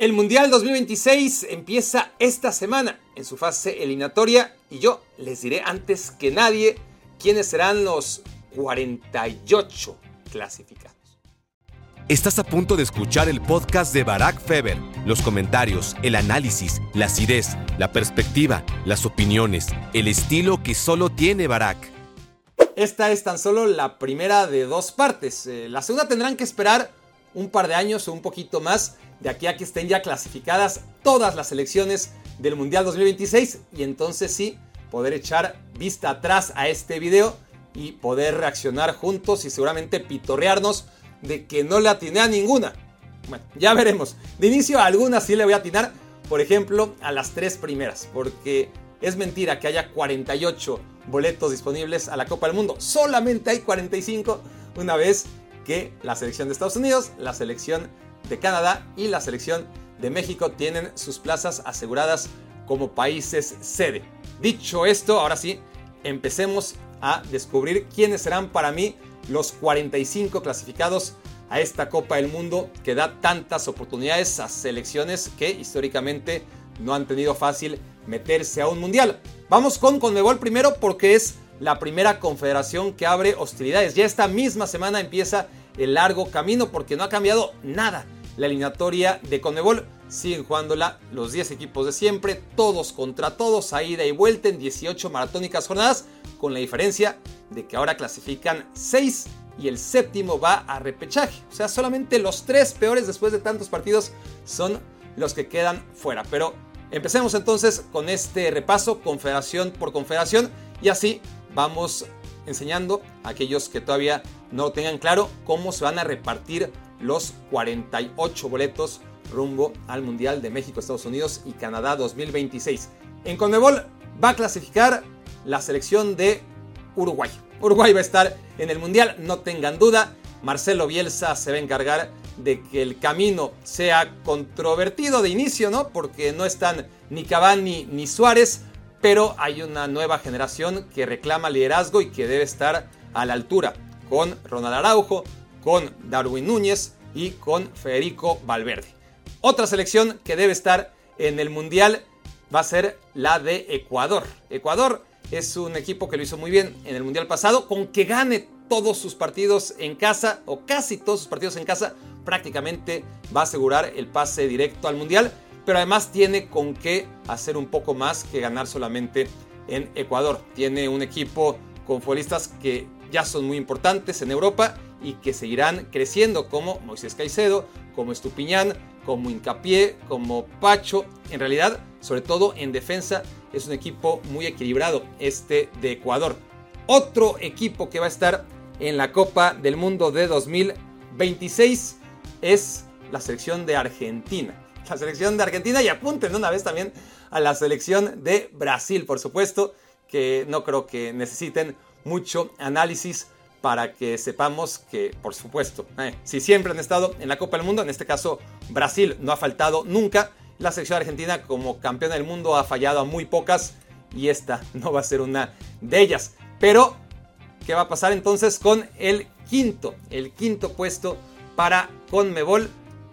El Mundial 2026 empieza esta semana en su fase eliminatoria y yo les diré antes que nadie quiénes serán los 48 clasificados. Estás a punto de escuchar el podcast de Barack Feber. Los comentarios, el análisis, la acidez, la perspectiva, las opiniones, el estilo que solo tiene Barack. Esta es tan solo la primera de dos partes. Eh, la segunda tendrán que esperar un par de años o un poquito más de aquí a que estén ya clasificadas todas las selecciones del Mundial 2026 y entonces sí poder echar vista atrás a este video y poder reaccionar juntos y seguramente pitorrearnos de que no le atiné a ninguna. Bueno, ya veremos. De inicio a algunas sí le voy a atinar, por ejemplo, a las tres primeras, porque es mentira que haya 48 boletos disponibles a la Copa del Mundo. Solamente hay 45 una vez que la selección de Estados Unidos, la selección de Canadá y la selección de México tienen sus plazas aseguradas como países sede. Dicho esto, ahora sí, empecemos a descubrir quiénes serán para mí los 45 clasificados a esta Copa del Mundo que da tantas oportunidades a selecciones que históricamente no han tenido fácil meterse a un mundial. Vamos con Conmebol primero porque es la primera confederación que abre hostilidades. Ya esta misma semana empieza el largo camino porque no ha cambiado nada. La eliminatoria de Conmebol siguen jugándola los 10 equipos de siempre, todos contra todos, a ida y vuelta en 18 maratónicas jornadas, con la diferencia de que ahora clasifican 6 y el séptimo va a repechaje. O sea, solamente los tres peores después de tantos partidos son los que quedan fuera. Pero empecemos entonces con este repaso, confederación por confederación, y así vamos enseñando a aquellos que todavía no tengan claro cómo se van a repartir los 48 boletos rumbo al Mundial de México, Estados Unidos y Canadá 2026. En Conmebol va a clasificar la selección de Uruguay. Uruguay va a estar en el Mundial, no tengan duda. Marcelo Bielsa se va a encargar de que el camino sea controvertido de inicio, ¿no? Porque no están ni Cavani ni Suárez, pero hay una nueva generación que reclama liderazgo y que debe estar a la altura, con Ronald Araujo, con Darwin Núñez y con Federico Valverde. Otra selección que debe estar en el Mundial va a ser la de Ecuador. Ecuador es un equipo que lo hizo muy bien en el Mundial pasado, con que gane todos sus partidos en casa, o casi todos sus partidos en casa, prácticamente va a asegurar el pase directo al Mundial, pero además tiene con qué hacer un poco más que ganar solamente en Ecuador. Tiene un equipo con futbolistas que ya son muy importantes en Europa y que seguirán creciendo como Moisés Caicedo, como Estupiñán, como Incapié, como Pacho. En realidad, sobre todo en defensa, es un equipo muy equilibrado este de Ecuador. Otro equipo que va a estar en la Copa del Mundo de 2026 es la selección de Argentina. La selección de Argentina y apunten una vez también a la selección de Brasil, por supuesto, que no creo que necesiten mucho análisis para que sepamos que, por supuesto, eh, si siempre han estado en la Copa del Mundo, en este caso Brasil no ha faltado nunca, la selección argentina como campeona del mundo ha fallado a muy pocas y esta no va a ser una de ellas. Pero, ¿qué va a pasar entonces con el quinto? El quinto puesto para Conmebol,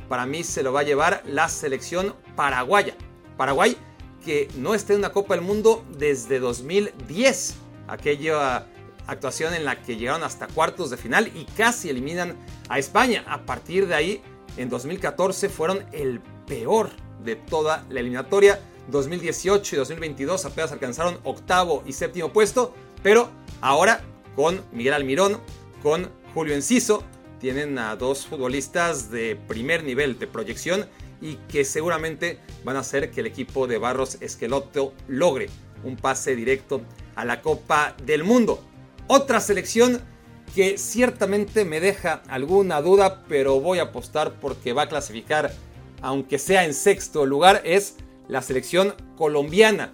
para mí se lo va a llevar la selección paraguaya. Paraguay que no esté en una Copa del Mundo desde 2010. Aquella actuación en la que llegaron hasta cuartos de final y casi eliminan a España. A partir de ahí, en 2014 fueron el peor de toda la eliminatoria. 2018 y 2022 apenas alcanzaron octavo y séptimo puesto, pero ahora con Miguel Almirón, con Julio Enciso, tienen a dos futbolistas de primer nivel de proyección y que seguramente van a hacer que el equipo de Barros Esqueloto logre un pase directo a la Copa del Mundo. Otra selección que ciertamente me deja alguna duda, pero voy a apostar porque va a clasificar, aunque sea en sexto lugar, es la selección colombiana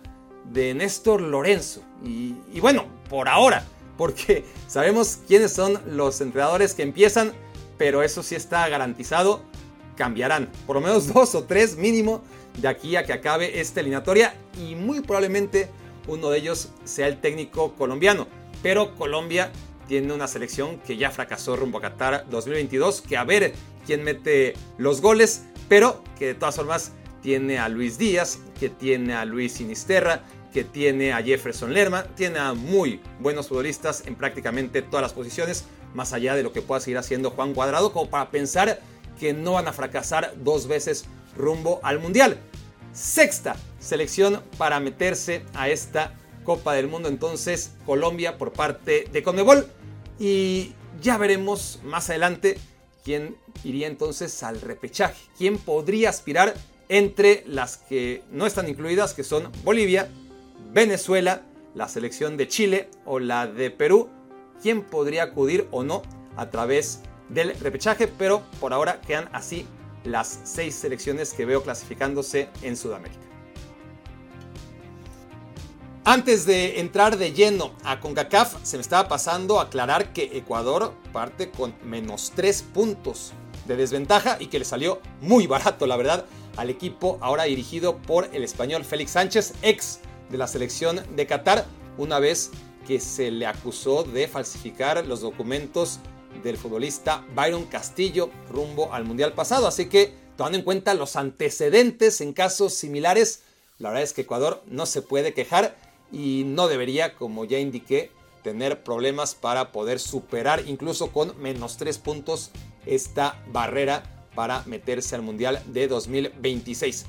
de Néstor Lorenzo. Y, y bueno, por ahora, porque sabemos quiénes son los entrenadores que empiezan, pero eso sí está garantizado, cambiarán. Por lo menos dos o tres mínimo de aquí a que acabe esta eliminatoria y muy probablemente uno de ellos sea el técnico colombiano pero Colombia tiene una selección que ya fracasó rumbo a Qatar 2022, que a ver quién mete los goles, pero que de todas formas tiene a Luis Díaz, que tiene a Luis Sinisterra, que tiene a Jefferson Lerma, tiene a muy buenos futbolistas en prácticamente todas las posiciones, más allá de lo que pueda seguir haciendo Juan Cuadrado, como para pensar que no van a fracasar dos veces rumbo al Mundial. Sexta selección para meterse a esta Copa del Mundo entonces Colombia por parte de Conmebol y ya veremos más adelante quién iría entonces al repechaje, quién podría aspirar entre las que no están incluidas, que son Bolivia, Venezuela, la selección de Chile o la de Perú, quién podría acudir o no a través del repechaje, pero por ahora quedan así las seis selecciones que veo clasificándose en Sudamérica. Antes de entrar de lleno a CONCACAF, se me estaba pasando aclarar que Ecuador parte con menos tres puntos de desventaja y que le salió muy barato, la verdad, al equipo ahora dirigido por el español Félix Sánchez, ex de la selección de Qatar, una vez que se le acusó de falsificar los documentos del futbolista Byron Castillo rumbo al Mundial pasado. Así que, tomando en cuenta los antecedentes en casos similares, la verdad es que Ecuador no se puede quejar y no debería, como ya indiqué, tener problemas para poder superar incluso con menos tres puntos esta barrera para meterse al Mundial de 2026.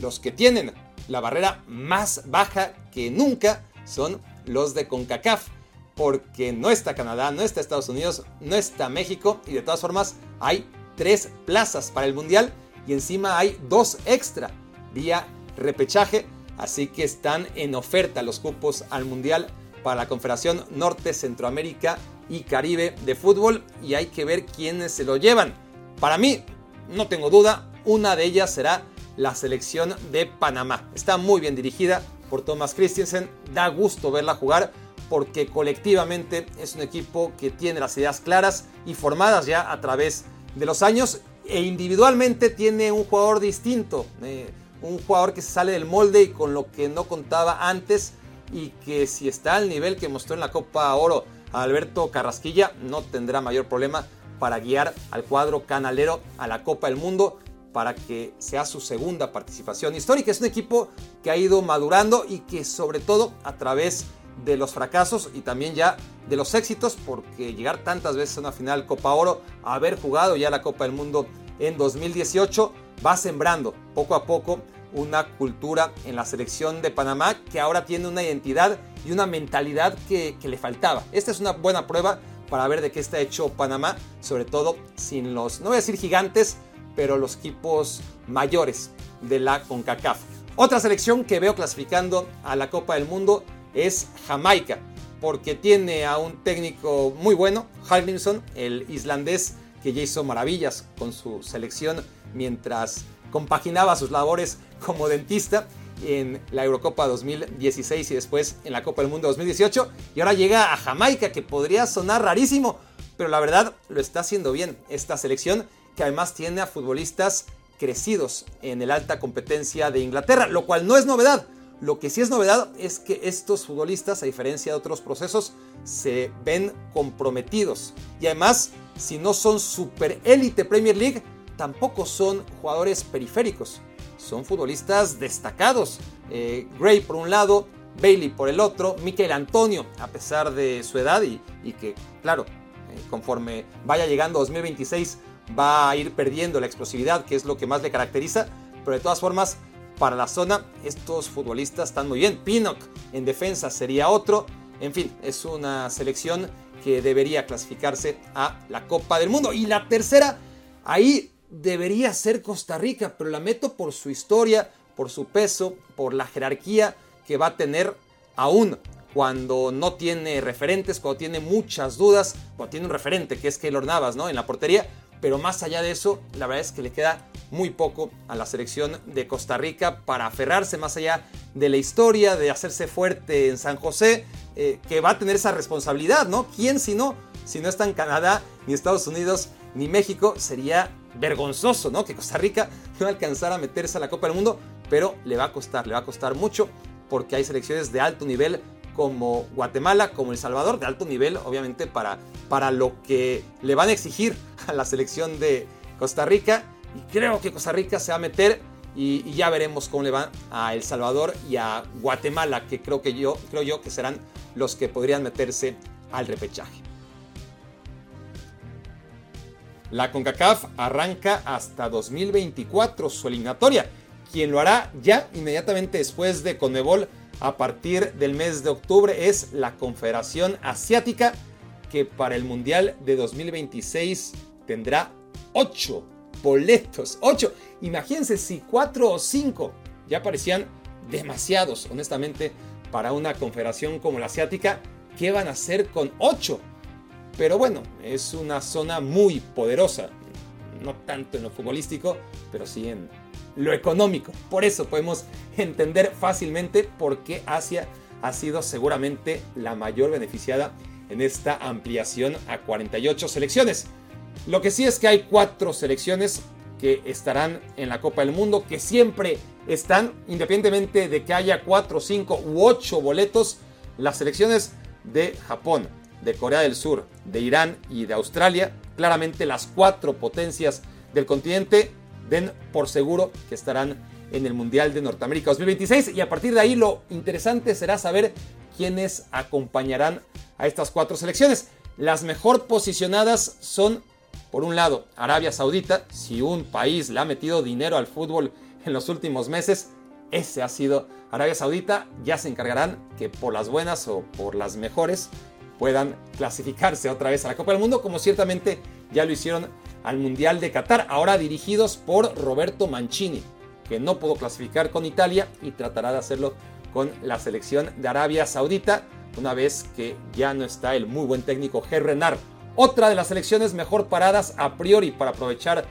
Los que tienen la barrera más baja que nunca son los de CONCACAF, porque no está Canadá, no está Estados Unidos, no está México y de todas formas hay tres plazas para el Mundial y encima hay dos extra vía repechaje Así que están en oferta los cupos al Mundial para la Confederación Norte, Centroamérica y Caribe de fútbol y hay que ver quiénes se lo llevan. Para mí, no tengo duda, una de ellas será la selección de Panamá. Está muy bien dirigida por Thomas Christensen, da gusto verla jugar porque colectivamente es un equipo que tiene las ideas claras y formadas ya a través de los años e individualmente tiene un jugador distinto. Eh, un jugador que se sale del molde y con lo que no contaba antes y que si está al nivel que mostró en la Copa Oro Alberto Carrasquilla no tendrá mayor problema para guiar al cuadro canalero a la Copa del Mundo para que sea su segunda participación histórica. Es un equipo que ha ido madurando y que sobre todo a través de los fracasos y también ya de los éxitos, porque llegar tantas veces a una final Copa Oro, haber jugado ya la Copa del Mundo en 2018, va sembrando poco a poco una cultura en la selección de Panamá que ahora tiene una identidad y una mentalidad que, le faltaba. Esta es una buena prueba para ver de qué está hecho Panamá, sobre todo sin los, no voy a decir gigantes, pero los equipos mayores de la CONCACAF. Otra selección que veo clasificando a la Copa del Mundo es Jamaica, porque tiene a un técnico muy bueno, Hallgrimsson, el islandés que ya hizo maravillas con su selección mientras compaginaba sus labores como dentista en la Eurocopa 2016 y después en la Copa del Mundo 2018. Y ahora llega a Jamaica, que podría sonar rarísimo, pero la verdad lo está haciendo bien esta selección, que además tiene a futbolistas crecidos en el alta competencia de Inglaterra, lo cual no es novedad. Lo que sí es novedad es que estos futbolistas, a diferencia de otros procesos, se ven comprometidos. Y además, si no son super élite Premier League, tampoco son jugadores periféricos, son futbolistas destacados. Eh, Gray por un lado, Bailey por el otro, Mikel Antonio, a pesar de su edad y, que, claro, eh, conforme vaya llegando 2026 va a ir perdiendo la explosividad, que es lo que más le caracteriza, pero de todas formas, para la zona, estos futbolistas están muy bien. Pinnock en defensa sería otro. En fin, es una selección que debería clasificarse a la Copa del Mundo. Y la tercera, ahí debería ser Costa Rica, pero la meto por su historia, por su peso, por la jerarquía que va a tener aún cuando no tiene referentes, cuando tiene muchas dudas, cuando tiene un referente que es Keylor Navas, ¿no? En la portería, pero más allá de eso, la verdad es que le queda muy poco a la selección de Costa Rica para aferrarse más allá de la historia, de hacerse fuerte en San José, eh, que va a tener esa responsabilidad, ¿no? ¿Quién si no? Si no está en Canadá, ni Estados Unidos, ni México, sería vergonzoso, ¿no? Que Costa Rica no alcanzara a meterse a la Copa del Mundo, pero le va a costar, le va a costar mucho porque hay selecciones de alto nivel como Guatemala, como El Salvador, de alto nivel, obviamente, para, para lo que le van a exigir a la selección de Costa Rica. y creo que Costa Rica se va a meter y, ya veremos cómo le va a El Salvador y a Guatemala, que creo que yo creo yo que serán los que podrían meterse al repechaje. La CONCACAF arranca hasta 2024 su eliminatoria, quien lo hará ya inmediatamente después de Conmebol a partir del mes de octubre es la Confederación Asiática que para el Mundial de 2026 tendrá 8 boletos. 8. Imagínense si 4 o 5 ya parecían demasiados, honestamente, para una confederación como la asiática. ¿Qué van a hacer con 8? Pero bueno, es una zona muy poderosa. No tanto en lo futbolístico, pero sí en lo económico. Por eso podemos entender fácilmente por qué Asia ha sido seguramente la mayor beneficiada en esta ampliación a 48 selecciones. Lo que sí es que hay cuatro selecciones que estarán en la Copa del Mundo, que siempre están, independientemente de que haya cuatro, cinco u ocho boletos, las selecciones de Japón, de Corea del Sur, de Irán y de Australia, claramente las cuatro potencias del continente, den por seguro que estarán en el Mundial de Norteamérica 2026 y a partir de ahí lo interesante será saber quiénes acompañarán a estas cuatro selecciones. Las mejor posicionadas son, por un lado, Arabia Saudita. Si un país le ha metido dinero al fútbol en los últimos meses, ese ha sido Arabia Saudita. Ya se encargarán que por las buenas o por las mejores puedan clasificarse otra vez a la Copa del Mundo, como ciertamente ya lo hicieron al Mundial de Qatar, ahora dirigidos por Roberto Mancini, que no pudo clasificar con Italia y tratará de hacerlo con la selección de Arabia Saudita, una vez que ya no está el muy buen técnico Renard. Otra de las selecciones mejor paradas a priori para aprovechar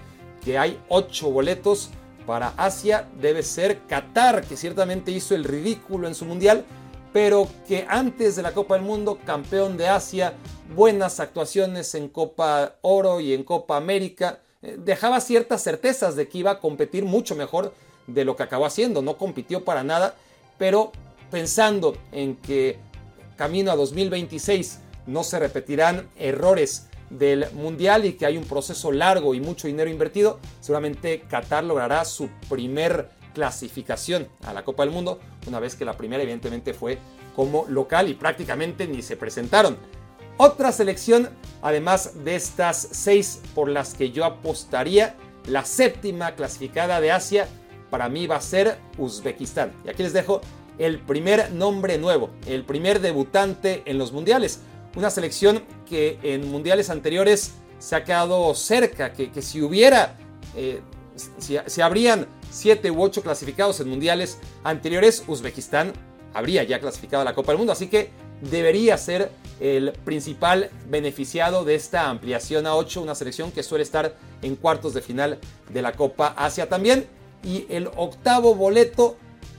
que hay ocho boletos para Asia debe ser Qatar, que ciertamente hizo el ridículo en su mundial, pero que antes de la Copa del Mundo, campeón de Asia, buenas actuaciones en Copa Oro y en Copa América, eh, dejaba ciertas certezas de que iba a competir mucho mejor de lo que acabó haciendo. No compitió para nada pero pensando en que camino a 2026 no se repetirán errores del Mundial y que hay un proceso largo y mucho dinero invertido, seguramente Qatar logrará su primer clasificación a la Copa del Mundo, una vez que la primera evidentemente fue como local y prácticamente ni se presentaron. Otra selección, además de estas seis por las que yo apostaría, la séptima clasificada de Asia para mí va a ser Uzbekistán. Y aquí les dejo el primer nombre nuevo, el primer debutante en los mundiales. Una selección que en mundiales anteriores se ha quedado cerca, que, si hubiera, eh, si, habrían siete u ocho clasificados en mundiales anteriores, Uzbekistán habría ya clasificado a la Copa del Mundo. Así que debería ser el principal beneficiado de esta ampliación a 8, una selección que suele estar en cuartos de final de la Copa Asia también. Y el octavo boleto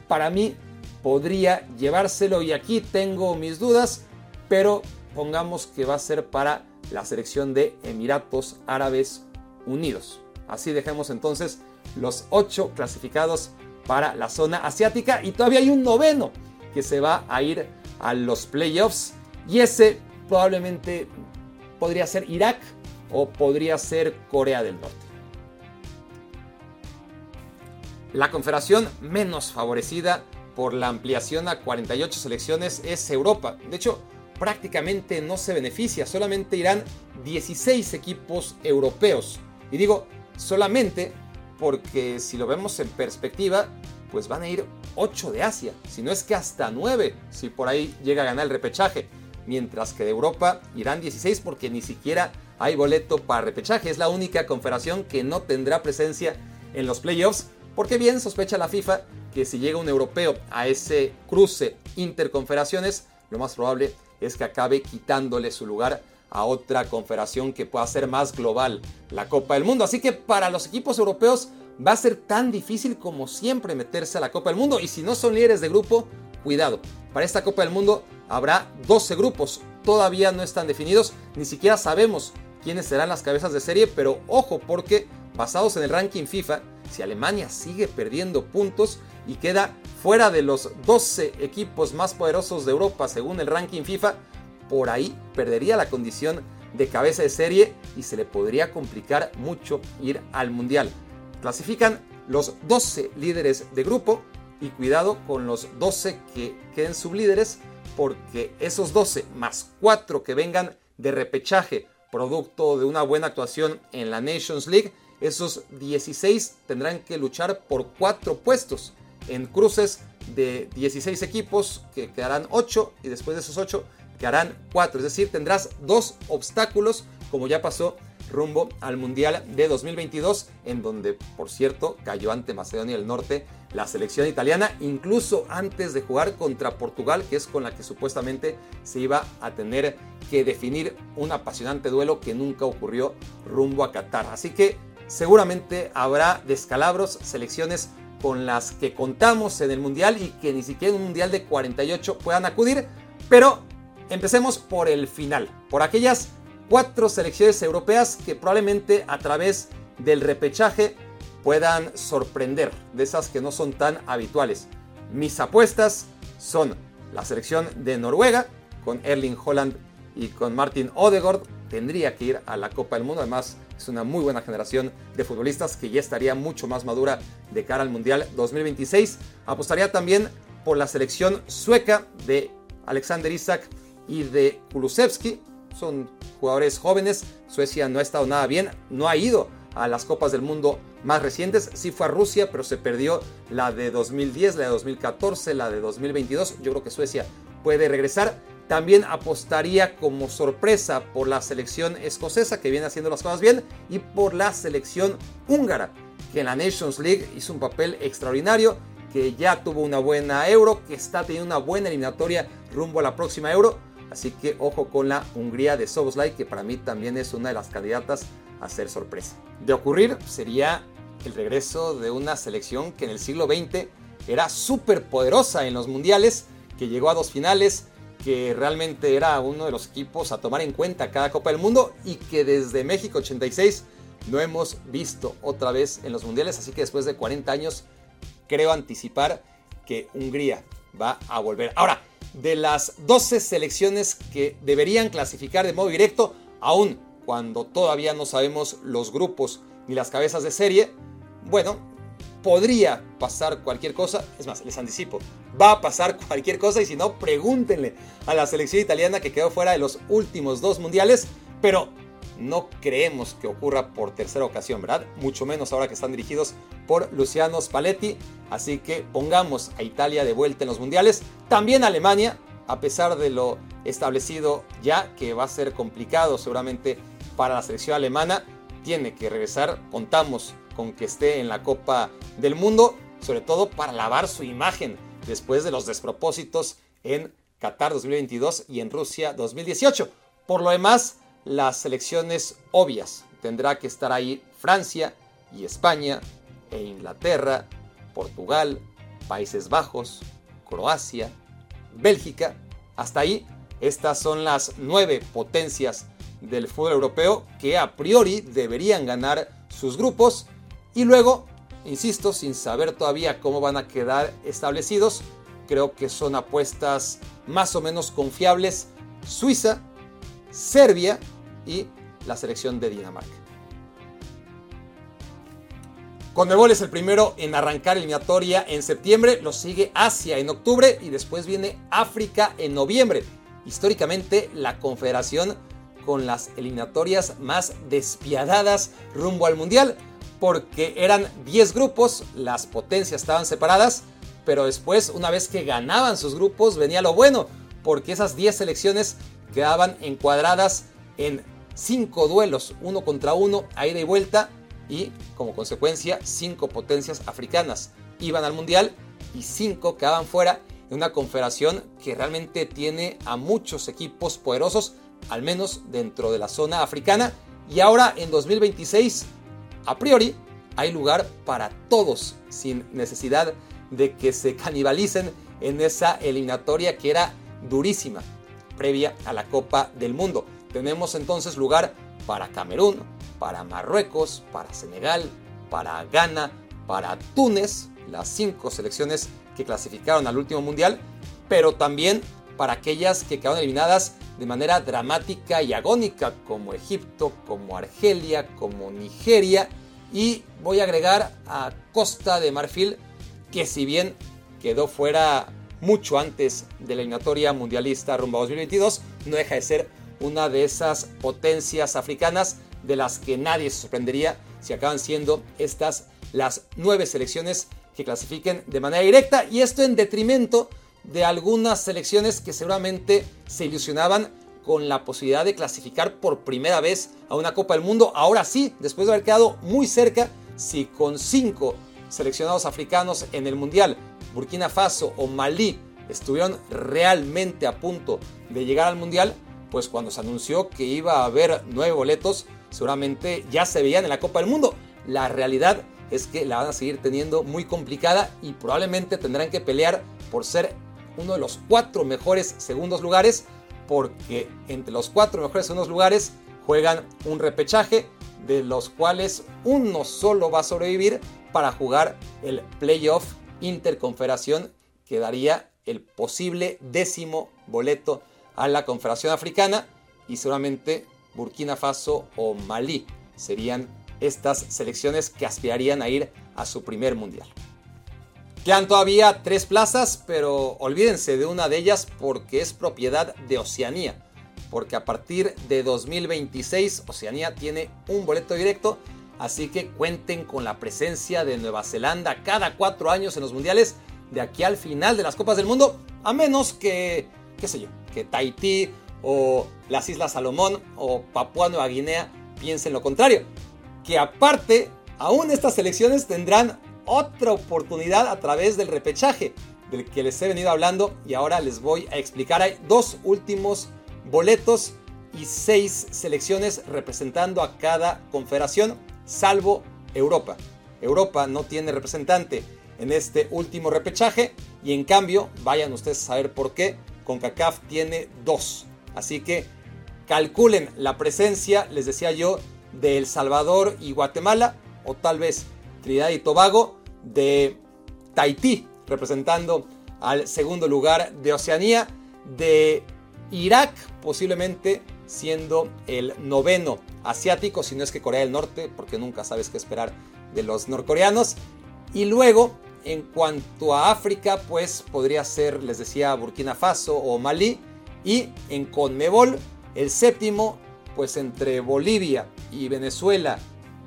para mí podría llevárselo y aquí tengo mis dudas, pero pongamos que va a ser para la selección de Emiratos Árabes Unidos. Así dejemos entonces los ocho clasificados para la zona asiática y todavía hay un noveno que se va a ir a los playoffs y ese probablemente podría ser Irak o podría ser Corea del Norte. La confederación menos favorecida por la ampliación a 48 selecciones es Europa. De hecho, prácticamente no se beneficia, solamente irán 16 equipos europeos. Y digo solamente porque si lo vemos en perspectiva, pues van a ir 8 de Asia, si no es que hasta 9, si por ahí llega a ganar el repechaje. Mientras que de Europa irán 16 porque ni siquiera hay boleto para repechaje. Es la única confederación que no tendrá presencia en los playoffs porque bien sospecha la FIFA que si llega un europeo a ese cruce interconfederaciones, lo más probable es que acabe quitándole su lugar a otra confederación que pueda ser más global, la Copa del Mundo. Así que para los equipos europeos va a ser tan difícil como siempre meterse a la Copa del Mundo. Y si no son líderes de grupo, cuidado. Para esta Copa del Mundo habrá 12 grupos. Todavía no están definidos. Ni siquiera sabemos quiénes serán las cabezas de serie. Pero ojo porque basados en el ranking FIFA, si Alemania sigue perdiendo puntos y queda fuera de los 12 equipos más poderosos de Europa según el ranking FIFA, por ahí perdería la condición de cabeza de serie y se le podría complicar mucho ir al Mundial. Clasifican los 12 líderes de grupo y cuidado con los 12 que queden sublíderes porque esos 12 más 4 que vengan de repechaje producto de una buena actuación en la Nations League, esos 16 tendrán que luchar por 4 puestos en cruces de 16 equipos que quedarán 8 y después de esos 8 quedarán 4. Es decir, tendrás dos obstáculos como ya pasó rumbo al Mundial de 2022, en donde, por cierto, cayó ante Macedonia del Norte la selección italiana, incluso antes de jugar contra Portugal, que es con la que supuestamente se iba a tener que definir un apasionante duelo que nunca ocurrió rumbo a Qatar. Así que seguramente habrá descalabros, selecciones con las que contamos en el Mundial y que ni siquiera en un Mundial de 48 puedan acudir, pero empecemos por el final, por aquellas cuatro selecciones europeas que probablemente a través del repechaje puedan sorprender, de esas que no son tan habituales. Mis apuestas son la selección de Noruega, con Erling Holland y con Martin Odegaard, tendría que ir a la Copa del Mundo, además es una muy buena generación de futbolistas que ya estaría mucho más madura de cara al Mundial 2026. Apostaría también por la selección sueca de Alexander Isak y de Kulusevski, son jugadores jóvenes. Suecia no ha estado nada bien, no ha ido a las Copas del Mundo más recientes. Sí fue a Rusia, pero se perdió la de 2010, la de 2014, la de 2022. Yo creo que Suecia puede regresar. También apostaría como sorpresa por la selección escocesa que viene haciendo las cosas bien y por la selección húngara que en la Nations League hizo un papel extraordinario, que ya tuvo una buena euro, que está teniendo una buena eliminatoria rumbo a la próxima euro Así que ojo con la Hungría de Soboslai, que para mí también es una de las candidatas a ser sorpresa. De ocurrir sería el regreso de una selección que en el siglo XX era súper poderosa en los mundiales, que llegó a dos finales, que realmente era uno de los equipos a tomar en cuenta cada Copa del Mundo y que desde México 86 no hemos visto otra vez en los mundiales. Así que después de 40 años creo anticipar que Hungría va a volver. Ahora, de las 12 selecciones que deberían clasificar de modo directo, aún cuando todavía no sabemos los grupos ni las cabezas de serie, bueno, podría pasar cualquier cosa. Es más, les anticipo, va a pasar cualquier cosa y si no, pregúntenle a la selección italiana que quedó fuera de los últimos dos mundiales, pero no creemos que ocurra por tercera ocasión, ¿verdad? Mucho menos ahora que están dirigidos por Luciano Spalletti. Así que pongamos a Italia de vuelta en los mundiales. También Alemania, a pesar de lo establecido ya, que va a ser complicado seguramente para la selección alemana, tiene que regresar. Contamos con que esté en la Copa del Mundo, sobre todo para lavar su imagen después de los despropósitos en Qatar 2022 y en Rusia 2018. Por lo demás, las selecciones obvias. Tendrá que estar ahí Francia y España e Inglaterra, Portugal, Países Bajos, Croacia, Bélgica. Hasta ahí, estas son las nueve potencias del fútbol europeo que a priori deberían ganar sus grupos. Y luego, insisto, sin saber todavía cómo van a quedar establecidos, creo que son apuestas más o menos confiables. Suiza, Serbia y la selección de Dinamarca. Conmebol es el primero en arrancar eliminatoria en septiembre, lo sigue Asia en octubre y después viene África en noviembre. Históricamente la confederación con las eliminatorias más despiadadas rumbo al Mundial, porque eran 10 grupos, las potencias estaban separadas, pero después una vez que ganaban sus grupos venía lo bueno, porque esas 10 selecciones quedaban encuadradas en cinco duelos uno contra uno a ida y vuelta y como consecuencia cinco potencias africanas iban al mundial y cinco quedaban fuera en una confederación que realmente tiene a muchos equipos poderosos, al menos dentro de la zona africana. Y ahora en 2026, a priori, hay lugar para todos, sin necesidad de que se canibalicen en esa eliminatoria que era durísima, previa a la Copa del Mundo. Tenemos entonces lugar para Camerún, para Marruecos, para Senegal, para Ghana, para Túnez, las cinco selecciones que clasificaron al último mundial, pero también para aquellas que quedaron eliminadas de manera dramática y agónica, como Egipto, como Argelia, como Nigeria, Y voy a agregar a Costa de Marfil, que si bien quedó fuera mucho antes de la eliminatoria mundialista rumbo a 2022, no deja de ser una de esas potencias africanas de las que nadie se sorprendería si acaban siendo estas las nueve selecciones que clasifiquen de manera directa y esto en detrimento de algunas selecciones que seguramente se ilusionaban con la posibilidad de clasificar por primera vez a una Copa del Mundo. Ahora sí, después de haber quedado muy cerca, si con cinco seleccionados africanos en el Mundial, Burkina Faso o Malí estuvieron realmente a punto de llegar al Mundial, pues cuando se anunció que iba a haber nueve boletos, seguramente ya se veían en la Copa del Mundo. La realidad es que la van a seguir teniendo muy complicada y probablemente tendrán que pelear por ser uno de los cuatro mejores segundos lugares, porque entre los cuatro mejores segundos lugares juegan un repechaje, de los cuales uno solo va a sobrevivir para jugar el playoff interconfederación que daría el posible décimo boleto a la Confederación Africana y seguramente Burkina Faso o Malí serían estas selecciones que aspirarían a ir a su primer mundial. Quedan todavía tres plazas, pero olvídense de una de ellas porque es propiedad de Oceanía. Porque a partir de 2026 Oceanía tiene un boleto directo, así que cuenten con la presencia de Nueva Zelanda cada cuatro años en los mundiales de aquí al final de las Copas del Mundo, a menos que, qué sé yo, que Tahití o las Islas Salomón o Papua Nueva Guinea piensen lo contrario. Que aparte, aún estas selecciones tendrán otra oportunidad a través del repechaje del que les he venido hablando y ahora les voy a explicar. Hay dos últimos boletos y seis selecciones representando a cada confederación, salvo Europa. Europa no tiene representante en este último repechaje y en cambio, vayan ustedes a saber por qué, CONCACAF tiene dos. Así que calculen la presencia, les decía yo, de El Salvador y Guatemala, o tal vez Trinidad y Tobago, de Tahití, representando al segundo lugar de Oceanía, de Irak, posiblemente siendo el noveno asiático, si no es que Corea del Norte, porque nunca sabes qué esperar de los norcoreanos. Y luego en cuanto a África, pues podría ser, les decía, Burkina Faso o Malí. Y en Conmebol, el séptimo, pues entre Bolivia y Venezuela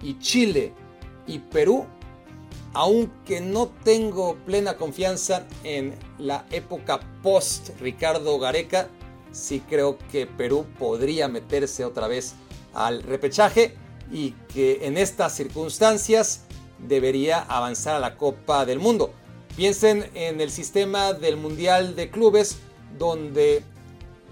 y Chile y Perú, aunque no tengo plena confianza en la época post Ricardo Gareca, sí creo que Perú podría meterse otra vez al repechaje y que en estas circunstancias debería avanzar a la Copa del Mundo. Piensen en el sistema del Mundial de Clubes, donde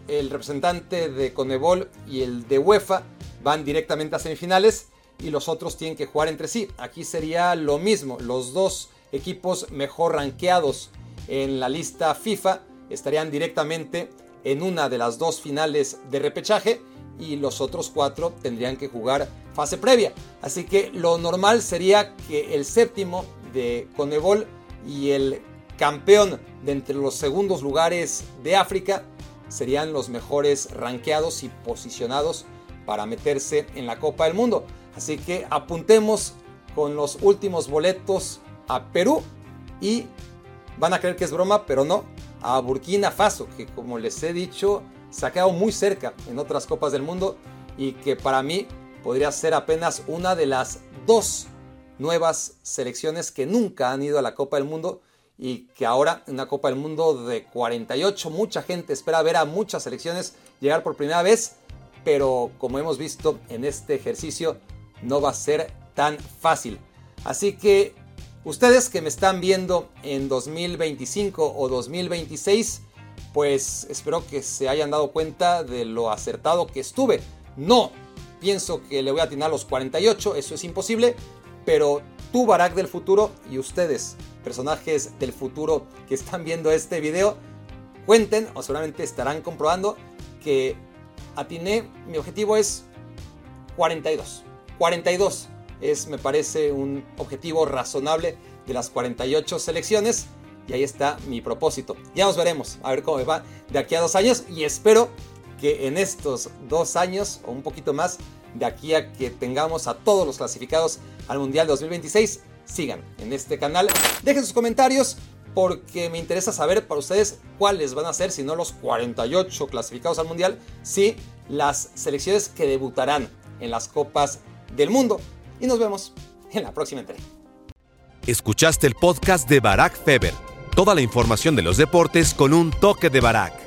el representante de Conebol y el de UEFA van directamente a semifinales y los otros tienen que jugar entre sí. Aquí sería lo mismo, los dos equipos mejor rankeados en la lista FIFA estarían directamente en una de las dos finales de repechaje y los otros cuatro tendrían que jugar fase previa. Así que lo normal sería que el séptimo de Conebol y el campeón de entre los segundos lugares de África serían los mejores rankeados y posicionados para meterse en la Copa del Mundo. Así que apuntemos con los últimos boletos a Perú y van a creer que es broma, pero no, a Burkina Faso, que como les he dicho, se ha quedado muy cerca en otras Copas del Mundo y que para mí podría ser apenas una de las dos nuevas selecciones que nunca han ido a la Copa del Mundo y que ahora en una Copa del Mundo de 48 mucha gente espera ver a muchas selecciones llegar por primera vez, pero como hemos visto en este ejercicio no va a ser tan fácil. Así que ustedes que me están viendo en 2025 o 2026, pues espero que se hayan dado cuenta de lo acertado que estuve. No pienso que le voy a atinar los 48, eso es imposible, pero tú, Barack del futuro, y ustedes, personajes del futuro que están viendo este video, cuenten o seguramente estarán comprobando que atiné, mi objetivo es 42. 42 es, me parece, un objetivo razonable de las 48 selecciones y ahí está mi propósito. Ya nos veremos, a ver cómo me va de aquí a dos años. Y espero que en estos dos años o un poquito más, de aquí a que tengamos a todos los clasificados al Mundial 2026, sigan en este canal, dejen sus comentarios porque me interesa saber para ustedes cuáles van a ser, si no los 48 clasificados al Mundial, si las selecciones que debutarán en las Copas del Mundo. Y nos vemos en la próxima entrega. Escuchaste el podcast de Barack Feber. Toda la información de los deportes con un toque de Barack.